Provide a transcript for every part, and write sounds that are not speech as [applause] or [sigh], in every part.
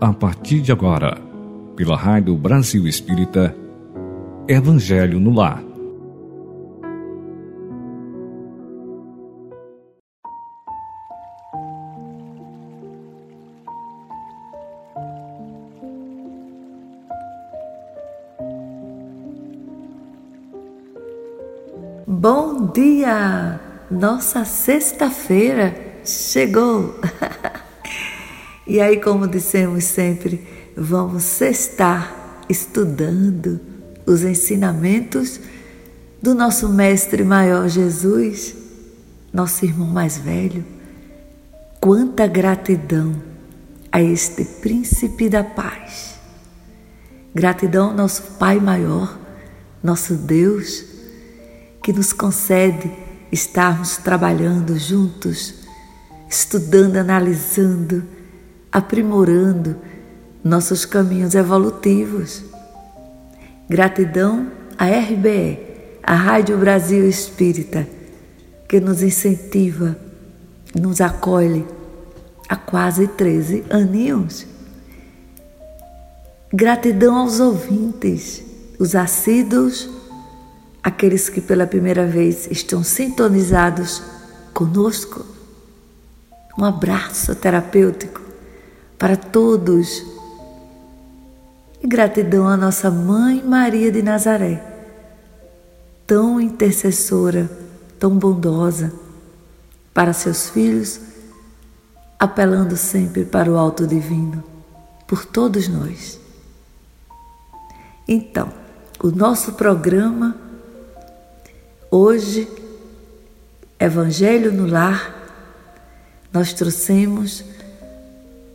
a partir de agora, pela Rádio Brasil Espírita, Evangelho no Lar. Bom dia! Nossa sexta-feira chegou! [laughs] E aí, como dissemos sempre, vamos estar estudando os ensinamentos do nosso Mestre Maior Jesus, nosso irmão mais velho. Quanta gratidão a este Príncipe da Paz. Gratidão ao nosso Pai Maior, nosso Deus, que nos concede estarmos trabalhando juntos, estudando, analisando, aprimorando nossos caminhos evolutivos. Gratidão à RBE, a Rádio Brasil Espírita, que nos incentiva, nos acolhe há quase 13 aninhos. Gratidão aos ouvintes, os assíduos, aqueles que pela primeira vez estão sintonizados conosco. Um abraço terapêutico para todos. E gratidão à nossa Mãe Maria de Nazaré, tão intercessora, tão bondosa para seus filhos, apelando sempre para o alto divino, por todos nós. Então, o nosso programa hoje, Evangelho no Lar, nós trouxemos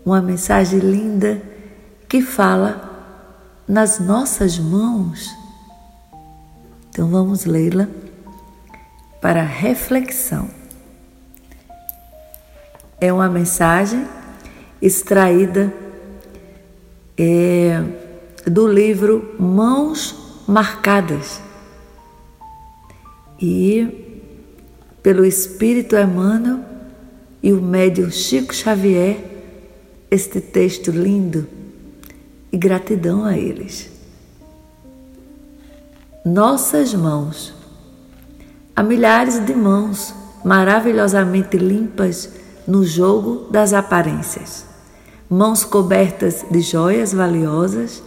uma mensagem linda que fala nas nossas mãos. Então vamos lê-la para reflexão. É uma mensagem extraída é, do livro Mãos Marcadas e pelo Espírito Emmanuel e o médium Chico Xavier este texto lindo e gratidão a eles. Nossas mãos. Há milhares de mãos maravilhosamente limpas no jogo das aparências. Mãos cobertas de joias valiosas,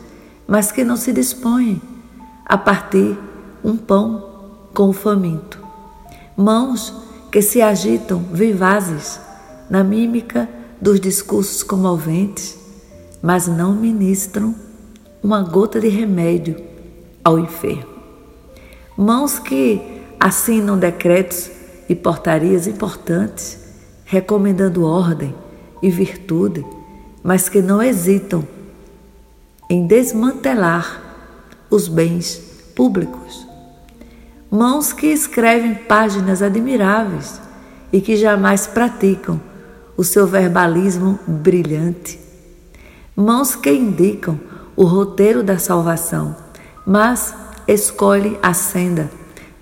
mas que não se dispõem a partir um pão com o faminto. Mãos que se agitam vivazes na mímica dos discursos comoventes, mas não ministram uma gota de remédio ao enfermo. Mãos que assinam decretos e portarias importantes, recomendando ordem e virtude, mas que não hesitam em desmantelar os bens públicos. Mãos que escrevem páginas admiráveis e que jamais praticam o seu verbalismo brilhante. Mãos que indicam o roteiro da salvação, mas escolhe a senda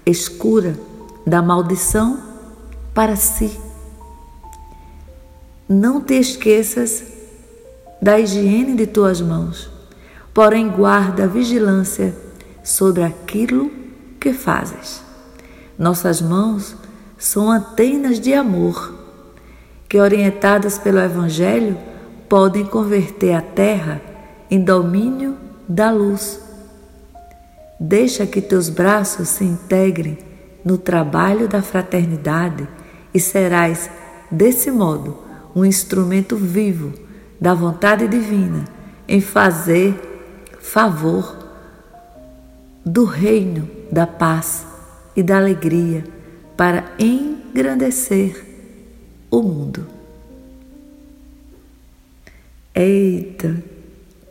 escura da maldição para si. Não te esqueças da higiene de tuas mãos, porém guarda vigilância sobre aquilo que fazes. Nossas mãos são antenas de amor que, orientadas pelo Evangelho, podem converter a terra em domínio da luz. Deixa que teus braços se integrem no trabalho da fraternidade e serás, desse modo, um instrumento vivo da vontade divina em fazer favor do reino da paz e da alegria para engrandecer o mundo. Eita,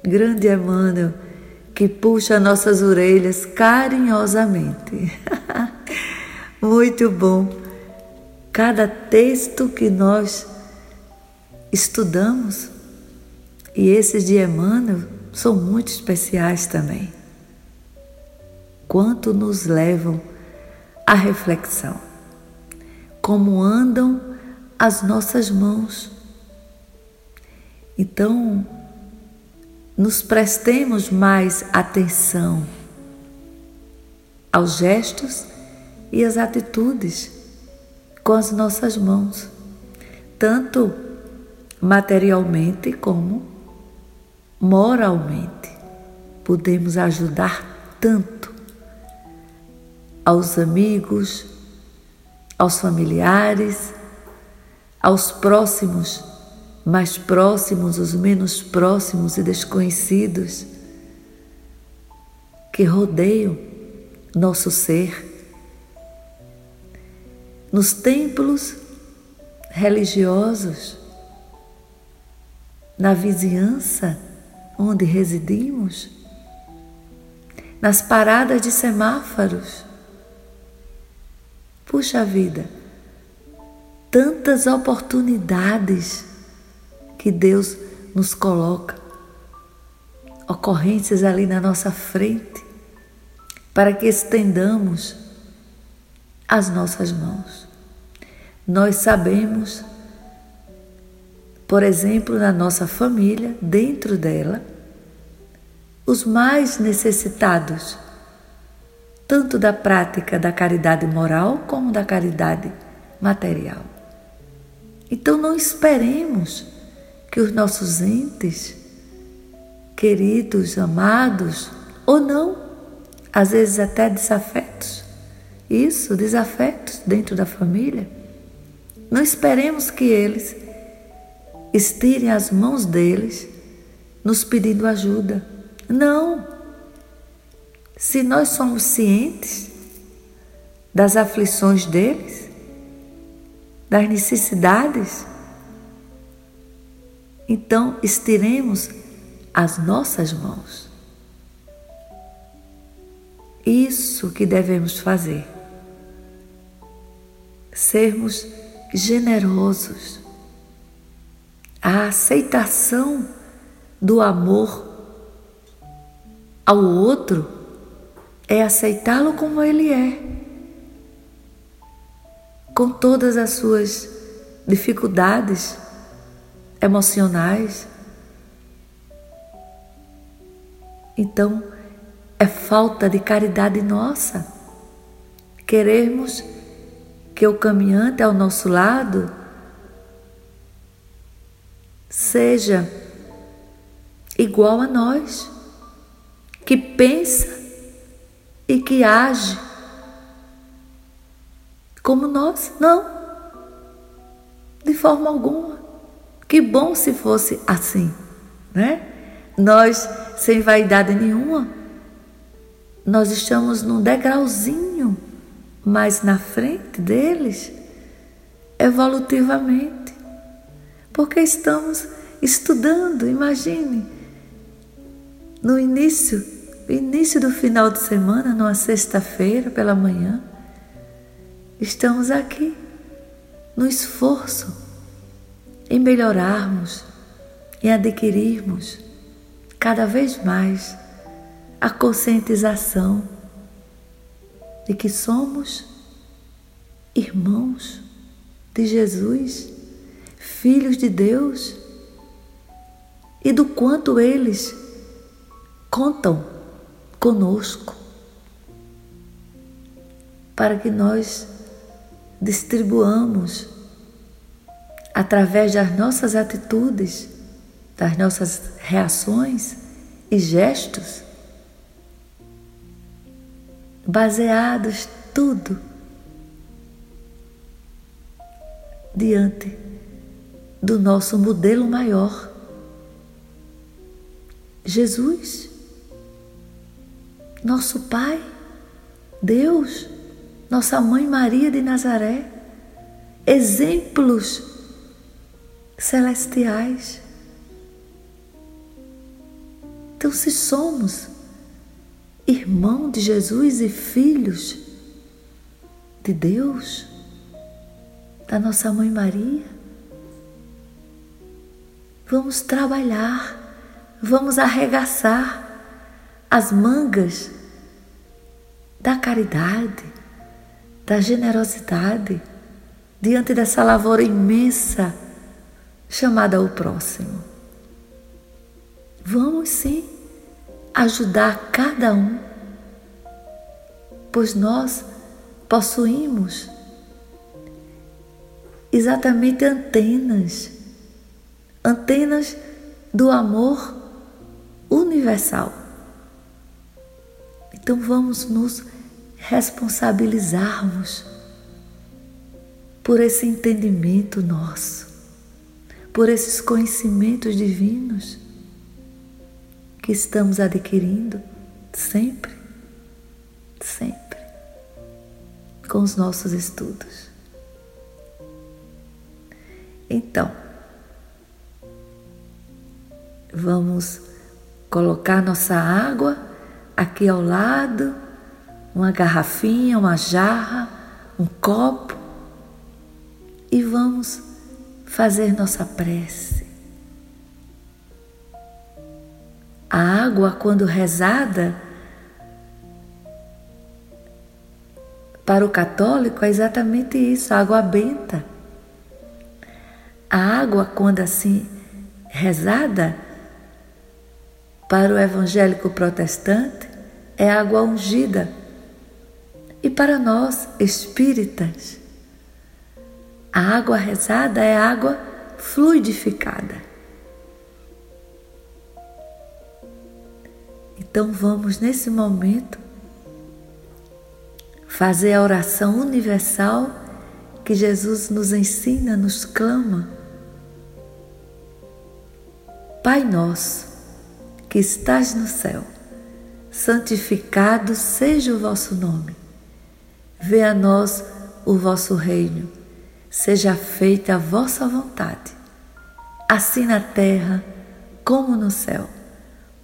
grande Emmanuel que puxa nossas orelhas carinhosamente. [laughs] Muito bom. Cada texto que nós estudamos, e esses de Emmanuel são muito especiais também. Quanto nos levam à reflexão. Como andam as nossas mãos. Então, nos prestemos mais atenção aos gestos e às atitudes com as nossas mãos, tanto materialmente como moralmente. Podemos ajudar tanto aos amigos, aos familiares, aos próximos, mais próximos, os menos próximos e desconhecidos que rodeiam nosso ser. Nos templos religiosos, na vizinhança onde residimos, nas paradas de semáforos. Puxa vida, tantas oportunidades que Deus nos coloca, ocorrências ali na nossa frente, para que estendamos as nossas mãos. Nós sabemos, por exemplo, na nossa família, dentro dela, os mais necessitados, tanto da prática da caridade moral como da caridade material. Então não esperemos que os nossos entes, queridos, amados, ou não, às vezes até desafetos, isso, desafetos dentro da família, não esperemos que eles estirem as mãos deles nos pedindo ajuda. Não. Se nós somos cientes das aflições deles, das necessidades, então estiremos as nossas mãos. Isso que devemos fazer. Sermos generosos. A aceitação do amor ao outro é aceitá-lo como ele é, com todas as suas dificuldades emocionais. Então, é falta de caridade nossa queremos que o caminhante ao nosso lado seja igual a nós, que pensa e que age como nós. Não, de forma alguma. Que bom se fosse assim, né? Nós, sem vaidade nenhuma, nós estamos num degrauzinho mais na frente deles, evolutivamente, porque estamos estudando, imagine, no início, início do final de semana, numa sexta-feira pela manhã, estamos aqui no esforço em melhorarmos, em adquirirmos cada vez mais a conscientização de que somos irmãos de Jesus, filhos de Deus, e do quanto eles contam conosco para que nós distribuamos através das nossas atitudes, das nossas reações e gestos, baseados tudo diante do nosso modelo maior, Jesus, nosso Pai, Deus, nossa Mãe Maria de Nazaré, exemplos celestiais. Então, se somos irmão de Jesus e filhos de Deus, da nossa mãe Maria, vamos trabalhar, vamos arregaçar as mangas da caridade, da generosidade diante dessa lavoura imensa chamada o próximo. Vamos sim ajudar cada um, pois nós possuímos exatamente antenas, antenas do amor universal. Então vamos nos responsabilizarmos por esse entendimento nosso, por esses conhecimentos divinos que estamos adquirindo sempre, sempre, com os nossos estudos. Então, vamos colocar nossa água aqui ao lado, uma garrafinha, uma jarra, um copo e vamos fazer nossa prece. A água, quando rezada, para o católico é exatamente isso, a água benta. A água, quando assim rezada, para o evangélico protestante, é água ungida. E para nós, espíritas, a água rezada é água fluidificada. Então vamos nesse momento fazer a oração universal que Jesus nos ensina, nos clama. Pai nosso, que estás no céu, santificado seja o vosso nome. Venha a nós o vosso reino seja feita a vossa vontade, assim na terra como no céu.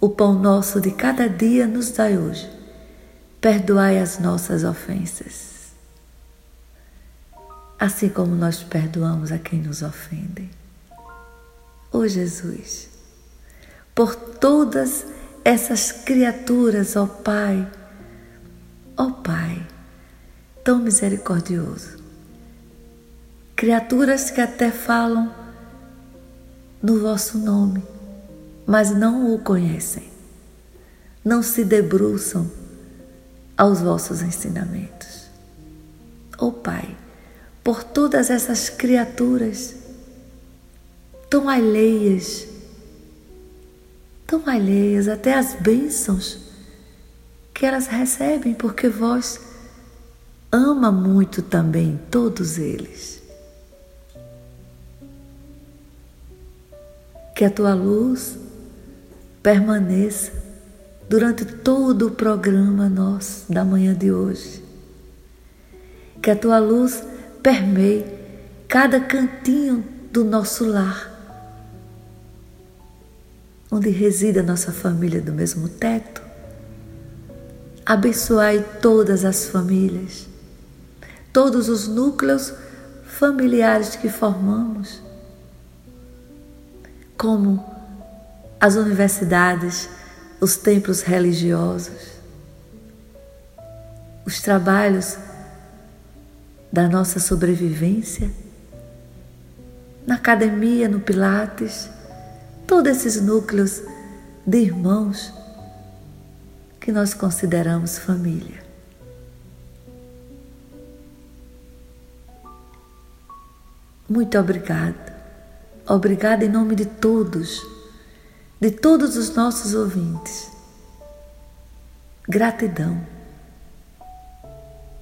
O pão nosso de cada dia nos dai hoje. Perdoai as nossas ofensas, assim como nós perdoamos a quem nos ofende. Ó oh Jesus, por todas essas criaturas, ó oh Pai, ó oh Pai, tão misericordioso, criaturas que até falam no vosso nome, mas não o conhecem, não se debruçam aos vossos ensinamentos. Ó oh, Pai, por todas essas criaturas tão alheias, tão alheias até as bênçãos que elas recebem, porque vós ama muito também todos eles. que a tua luz permaneça durante todo o programa nosso da manhã de hoje. Que a tua luz permeie cada cantinho do nosso lar, onde reside a nossa família do mesmo teto. Abençoai todas as famílias, todos os núcleos familiares que formamos como as universidades, os templos religiosos, os trabalhos da nossa sobrevivência, na academia, no Pilates, todos esses núcleos de irmãos que nós consideramos família. Muito obrigada. Obrigada em nome de todos, de todos os nossos ouvintes. Gratidão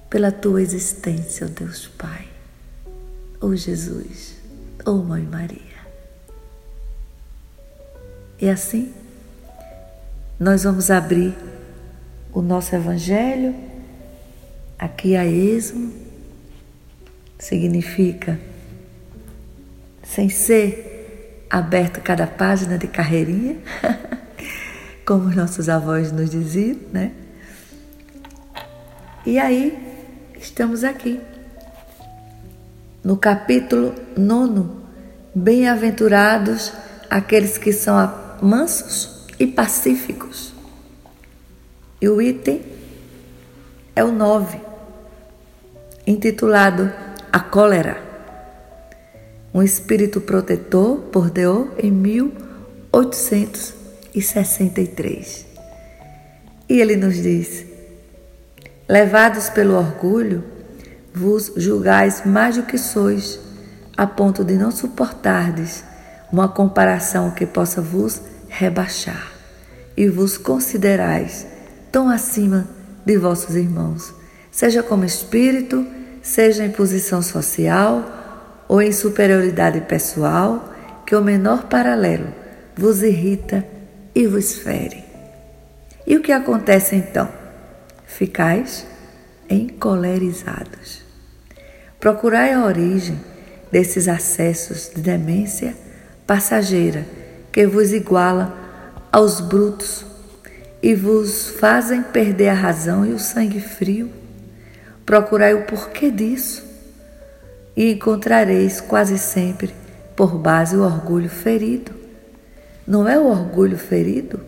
pela tua existência, ó oh Deus Pai, ó oh Jesus, ó oh Mãe Maria. E assim, nós vamos abrir o nosso Evangelho aqui a esmo, significa sem ser aberto cada página de carreirinha, [laughs] como os nossos avós nos diziam, né? E aí, estamos aqui, no capítulo nono, bem-aventurados aqueles que são mansos e pacíficos. E o item é o nove, intitulado A Cólera um espírito protetor bordeou em 1800 e 63. E ele nos diz: Levados pelo orgulho, vos julgais mais do que sois, a ponto de não suportardes uma comparação que possa vos rebaixar, e vos considerais tão acima de vossos irmãos, seja como espírito, seja em posição social ou em superioridade pessoal, que o menor paralelo vos irrita e vos fere. E o que acontece então? Ficais encolerizados. Procurai a origem desses acessos de demência passageira que vos iguala aos brutos e vos fazem perder a razão e o sangue frio. Procurai o porquê disso e encontrareis quase sempre por base o orgulho ferido. Não é o orgulho ferido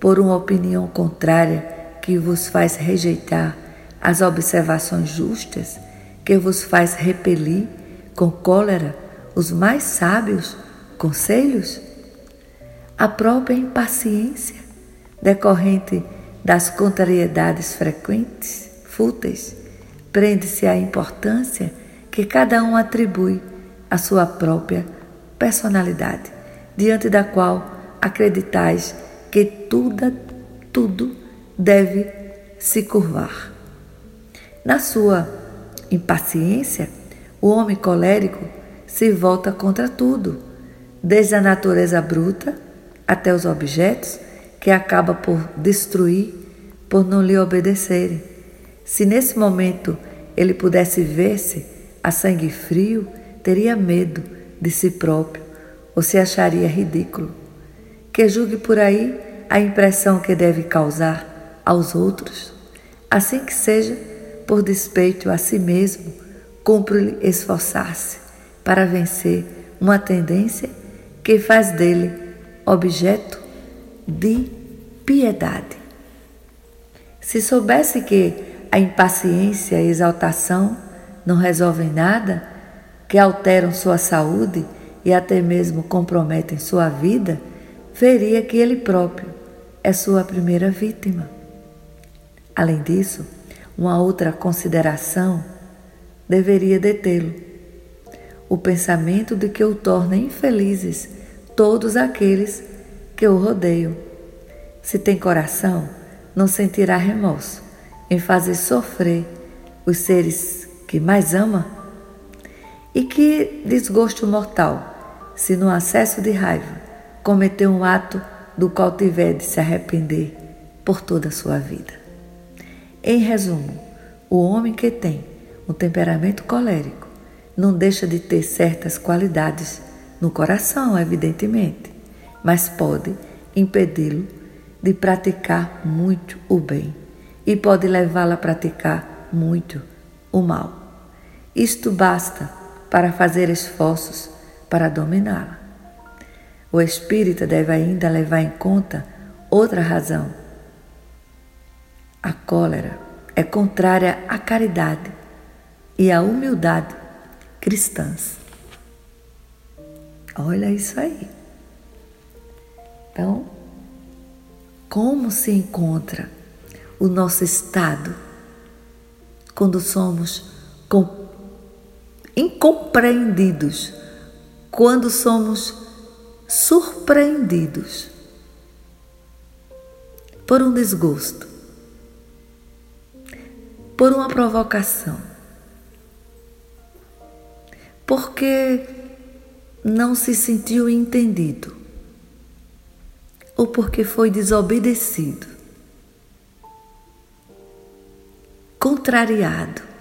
por uma opinião contrária que vos faz rejeitar as observações justas, que vos faz repelir com cólera os mais sábios conselhos? A própria impaciência decorrente das contrariedades frequentes, fúteis, prende-se à importância que cada um atribui à sua própria personalidade, diante da qual acreditais que tudo, tudo deve se curvar. Na sua impaciência, o homem colérico se volta contra tudo, desde a natureza bruta até os objetos que acaba por destruir por não lhe obedecerem. Se nesse momento ele pudesse ver-se a sangue frio, teria medo de si próprio ou se acharia ridículo. Que julgue por aí a impressão que deve causar aos outros, assim que seja por despeito a si mesmo, cumpre-lhe esforçar-se para vencer uma tendência que faz dele objeto de piedade. Se soubesse que a impaciência e a exaltação não resolvem nada, que alteram sua saúde e até mesmo comprometem sua vida, veria que ele próprio é sua primeira vítima. Além disso, uma outra consideração deveria detê-lo: o pensamento de que o torna infelizes todos aqueles que o rodeiam. Se tem coração, não sentirá remorso em fazer sofrer os seres que mais ama? E que desgosto mortal, se no acesso de raiva cometeu um ato do qual tiver de se arrepender por toda a sua vida. Em resumo, o homem que tem um temperamento colérico não deixa de ter certas qualidades no coração, evidentemente, mas pode impedi-lo de praticar muito o bem e pode levá-lo a praticar muito o mal. Isto basta para fazer esforços para dominá-la. O espírita deve ainda levar em conta outra razão. A cólera é contrária à caridade e à humildade cristãs. Olha isso aí. Então, como se encontra o nosso estado quando somos incompreendidos, quando somos surpreendidos por um desgosto, por uma provocação, porque não se sentiu entendido ou porque foi desobedecido, contrariado.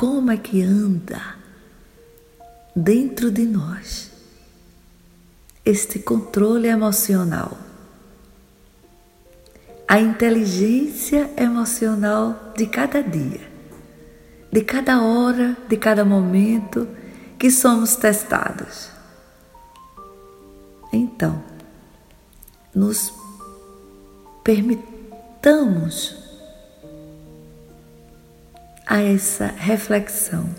Como é que anda dentro de nós este controle emocional? A inteligência emocional de cada dia, de cada hora, de cada momento que somos testados. Então, nos permitamos a essa reflexão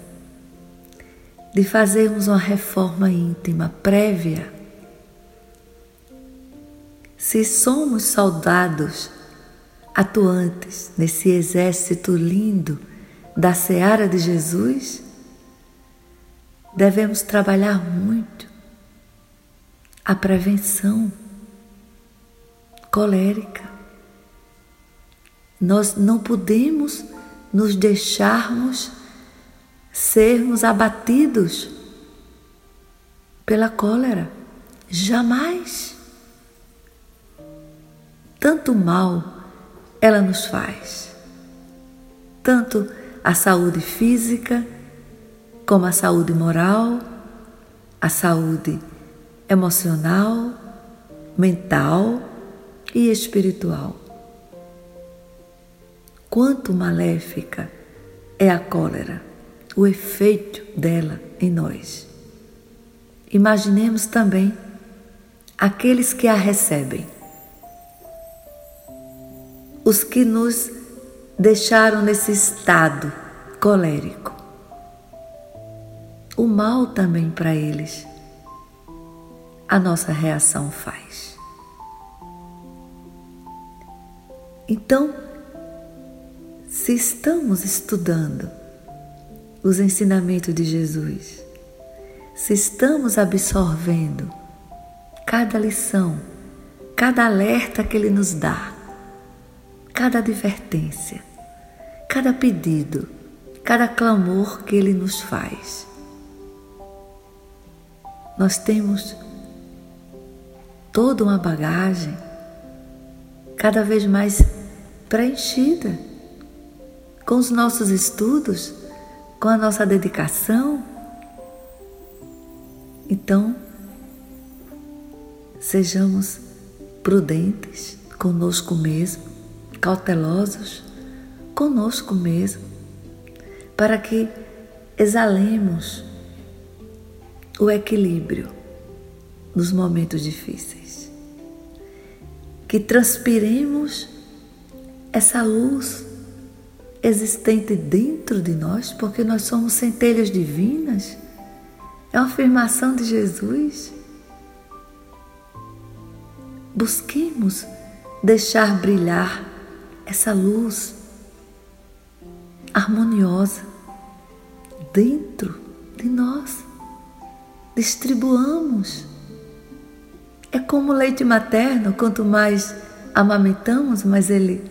de fazermos uma reforma íntima prévia se somos soldados atuantes nesse exército lindo da seara de Jesus, devemos trabalhar muito a prevenção colérica. Nós não podemos nos deixarmos sermos abatidos pela cólera. Jamais. Tanto mal ela nos faz, tanto a saúde física, como a saúde moral, a saúde emocional, mental e espiritual. Quanto maléfica é a cólera, o efeito dela em nós. Imaginemos também aqueles que a recebem, os que nos deixaram nesse estado colérico. O mal também para eles a nossa reação faz. Então, se estamos estudando os ensinamentos de Jesus, se estamos absorvendo cada lição, cada alerta que Ele nos dá, cada advertência, cada pedido, cada clamor que Ele nos faz, nós temos toda uma bagagem cada vez mais preenchida com os nossos estudos, com a nossa dedicação. Então, sejamos prudentes conosco mesmo, cautelosos conosco mesmo, para que exalemos o equilíbrio nos momentos difíceis. Que transpiremos essa luz existente dentro de nós, porque nós somos centelhas divinas. É uma afirmação de Jesus. Busquemos deixar brilhar essa luz harmoniosa dentro de nós. Distribuamos. É como o leite materno, quanto mais amamentamos, mais ele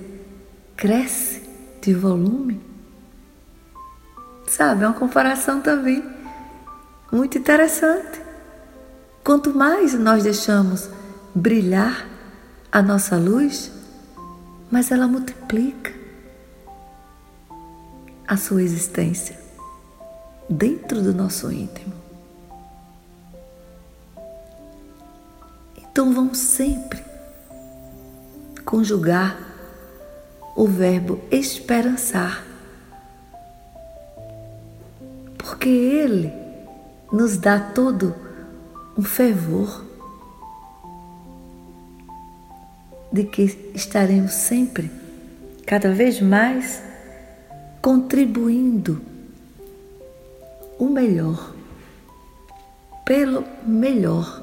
cresce de volume. Sabe, é uma comparação também muito interessante. Quanto mais nós deixamos brilhar a nossa luz, mais ela multiplica a sua existência dentro do nosso íntimo. Então vamos sempre conjugar o verbo esperançar, porque ele nos dá todo um fervor de que estaremos sempre, cada vez mais, contribuindo o melhor, pelo melhor,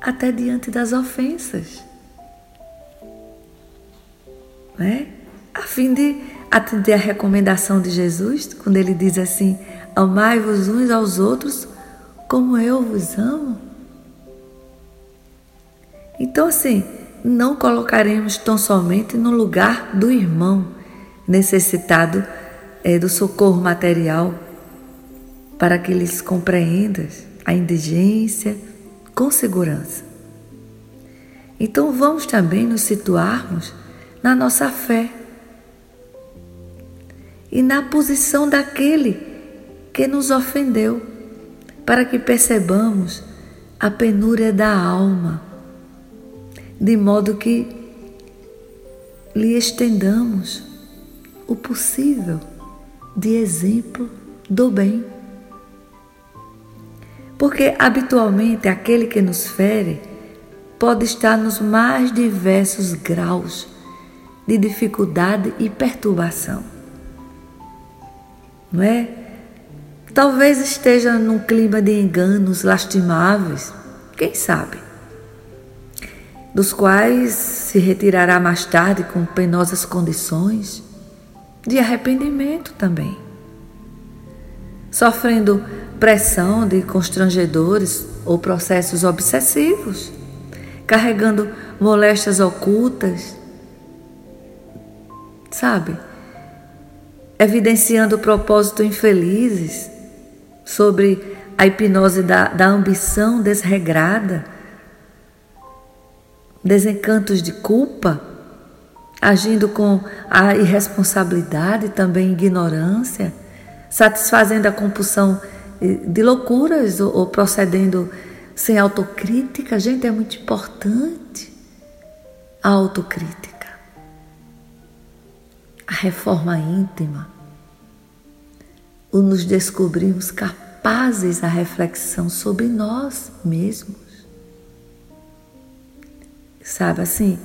até diante das ofensas, né? a fim de atender a recomendação de Jesus, quando ele diz assim: Amai-vos uns aos outros como eu vos amo. Então, assim, não colocaremos tão somente no lugar do irmão necessitado é, do socorro material para que eles compreendam a indigência com segurança. Então vamos também nos situarmos na nossa fé e na posição daquele que nos ofendeu, para que percebamos a penúria da alma de modo que lhe estendamos o possível de exemplo do bem. Porque habitualmente aquele que nos fere pode estar nos mais diversos graus de dificuldade e perturbação. Não é? Talvez esteja num clima de enganos lastimáveis, quem sabe? Dos quais se retirará mais tarde com penosas condições de arrependimento também, sofrendo pressão de constrangedores ou processos obsessivos, carregando moléstias ocultas, sabe? Evidenciando propósitos infelizes sobre a hipnose da, da ambição desregrada, desencantos de culpa, agindo com a irresponsabilidade também ignorância, satisfazendo a compulsão de loucuras ou, ou procedendo sem autocrítica. Gente, é muito importante a autocrítica, a reforma íntima, o nos descobrirmos capazes da reflexão sobre nós mesmos. Sabe assim?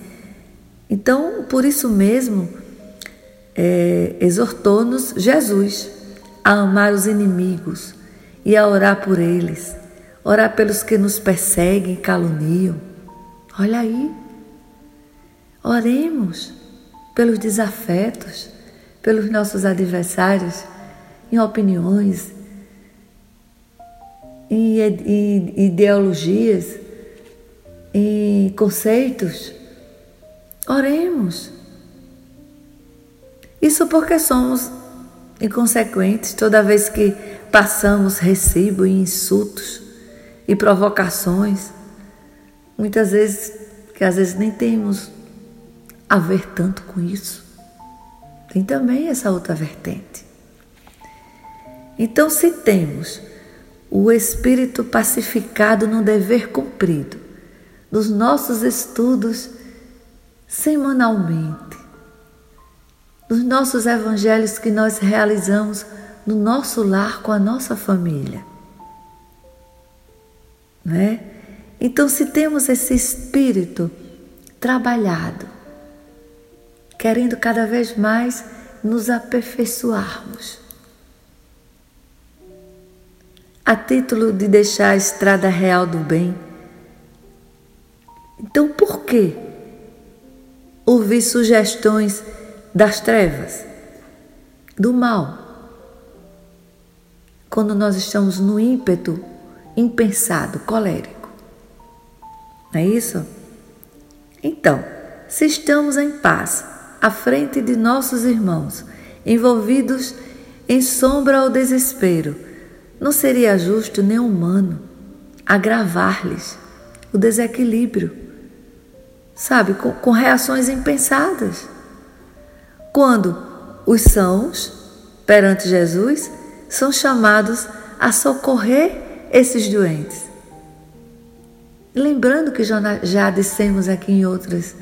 Então, por isso mesmo, é, exortou-nos Jesus a amar os inimigos e a orar por eles, orar pelos que nos perseguem e caluniam. Olha aí, oremos pelos desafetos, pelos nossos adversários, em opiniões, em ideologias, em conceitos. Oremos. Isso porque somos inconsequentes toda vez que passamos recibo e insultos e provocações, muitas vezes que às vezes nem temos a ver tanto com isso. Tem também essa outra vertente. Então, se temos o espírito pacificado no dever cumprido, nos nossos estudos semanalmente, nos nossos evangelhos que nós realizamos no nosso lar com a nossa família. Né? Então, se temos esse espírito trabalhado, querendo cada vez mais nos aperfeiçoarmos, a título de deixar a estrada real do bem, então por que ouvir sugestões das trevas, do mal? quando nós estamos no ímpeto impensado, colérico. Não é isso? Então, se estamos em paz, à frente de nossos irmãos, envolvidos em sombra ou desespero, não seria justo nem humano agravar-lhes o desequilíbrio, sabe, com, com reações impensadas. Quando os sãos perante Jesus são chamados a socorrer esses doentes. Lembrando que já dissemos aqui em outras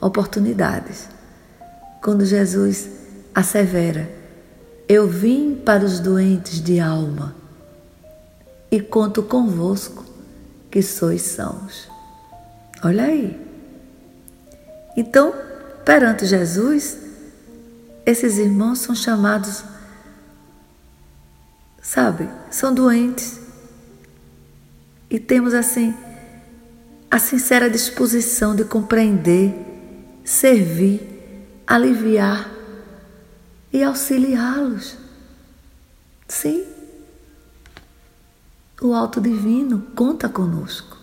oportunidades, quando Jesus assevera: Eu vim para os doentes de alma e conto convosco que sois sãos. Olha aí. Então, perante Jesus, esses irmãos são chamados sabe? São doentes. E temos assim a sincera disposição de compreender, servir, aliviar e auxiliá-los. Sim. O alto divino conta conosco.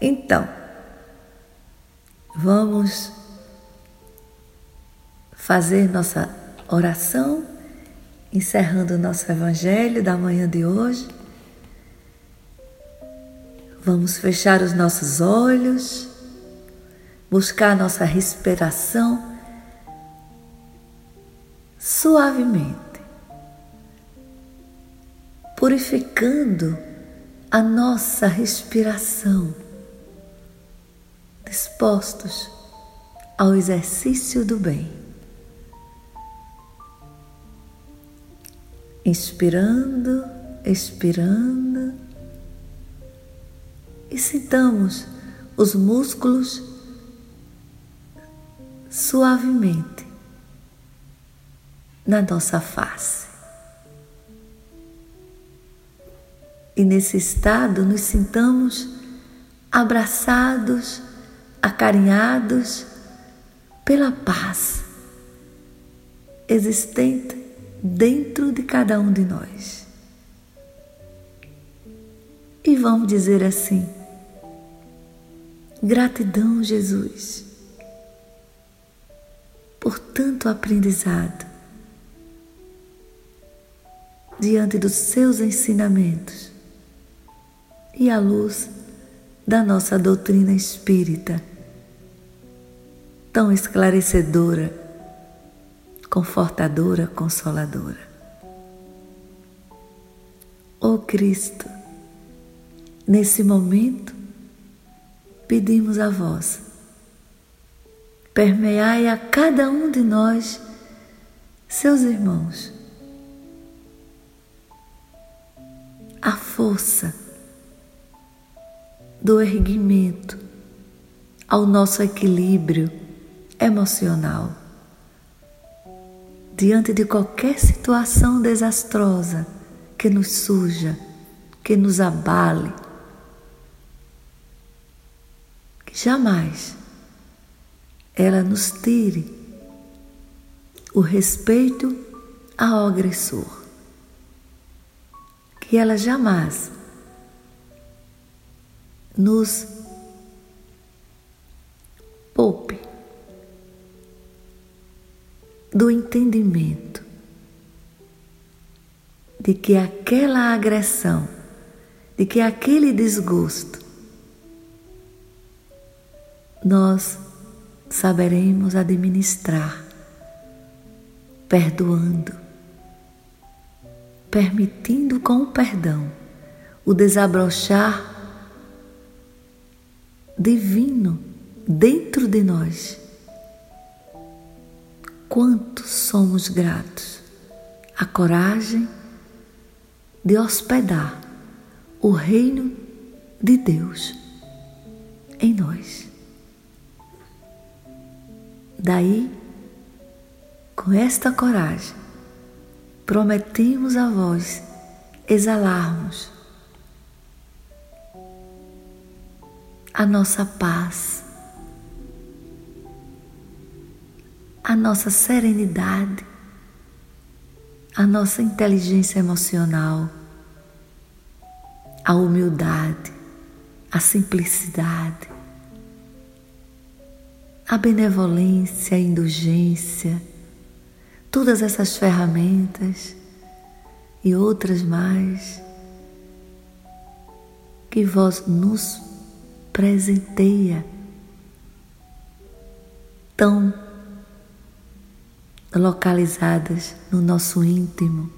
Então, vamos fazer nossa oração encerrando o nosso Evangelho da manhã de hoje. Vamos fechar os nossos olhos, buscar nossa respiração suavemente, purificando a nossa respiração, dispostos ao exercício do bem. inspirando, expirando e sintamos os músculos suavemente na nossa face. e nesse estado nos sintamos abraçados, acarinhados pela paz existente dentro de cada um de nós. E vamos dizer assim: gratidão, Jesus, por tanto aprendizado diante dos seus ensinamentos e à luz da nossa doutrina espírita, tão esclarecedora, confortadora, consoladora. Ó oh Cristo, nesse momento, pedimos a vós, permeai a cada um de nós, seus irmãos, a força do erguimento ao nosso equilíbrio emocional. Diante de qualquer situação desastrosa que nos suja, que nos abale, que jamais ela nos tire o respeito ao agressor, que ela jamais nos poupe do entendimento de que aquela agressão, de que aquele desgosto, nós saberemos administrar, perdoando, permitindo com o perdão o desabrochar divino dentro de nós. Quanto somos gratos à coragem de hospedar o reino de Deus em nós. Daí, com esta coragem, prometemos a vós exalarmos a nossa paz, a nossa serenidade, a nossa inteligência emocional, a humildade, a simplicidade, a benevolência, a indulgência, todas essas ferramentas e outras mais que vós nos presenteia tão localizadas no nosso íntimo,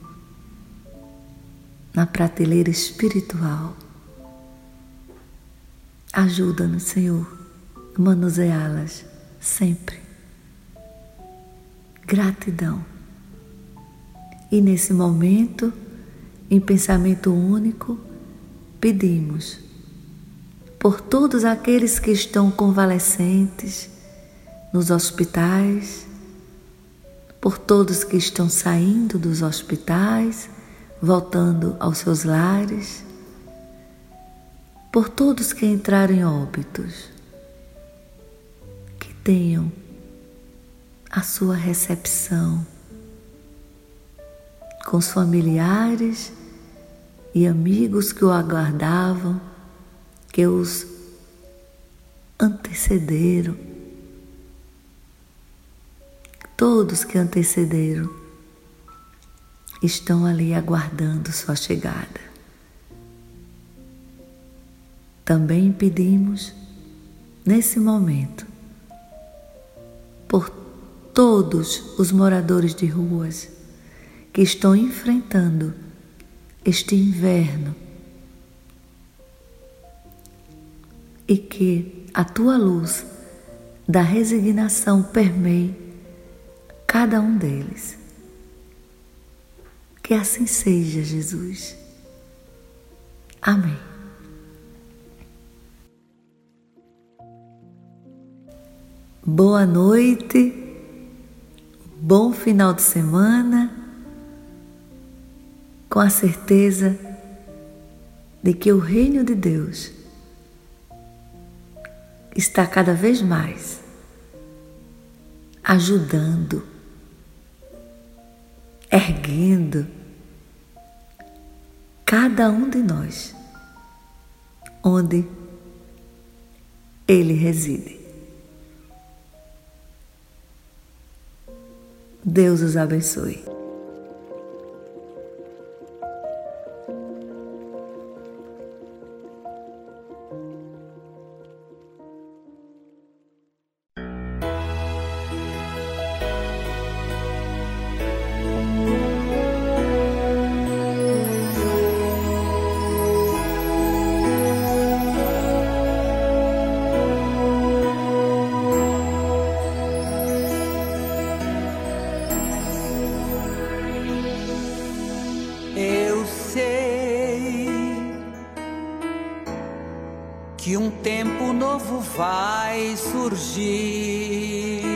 na prateleira espiritual. Ajuda-nos, Senhor, a manuseá-las sempre. Gratidão. E nesse momento, em pensamento único, pedimos por todos aqueles que estão convalescentes nos hospitais, por todos que estão saindo dos hospitais, voltando aos seus lares, por todos que entraram em óbitos, tenham a sua recepção com os familiares e amigos que o aguardavam que os antecederam, todos que antecederam, estão ali aguardando sua chegada. Também pedimos, nesse momento, por todos os moradores de ruas que estão enfrentando este inverno e que a tua luz da resignação permeie cada um deles. Que assim seja, Jesus. Amém. Boa noite, bom final de semana, com a certeza de que o reino de Deus está cada vez mais ajudando, erguendo cada um de nós onde Ele reside. Deus os abençoe. Que um tempo novo vai surgir.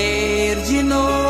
Ter de novo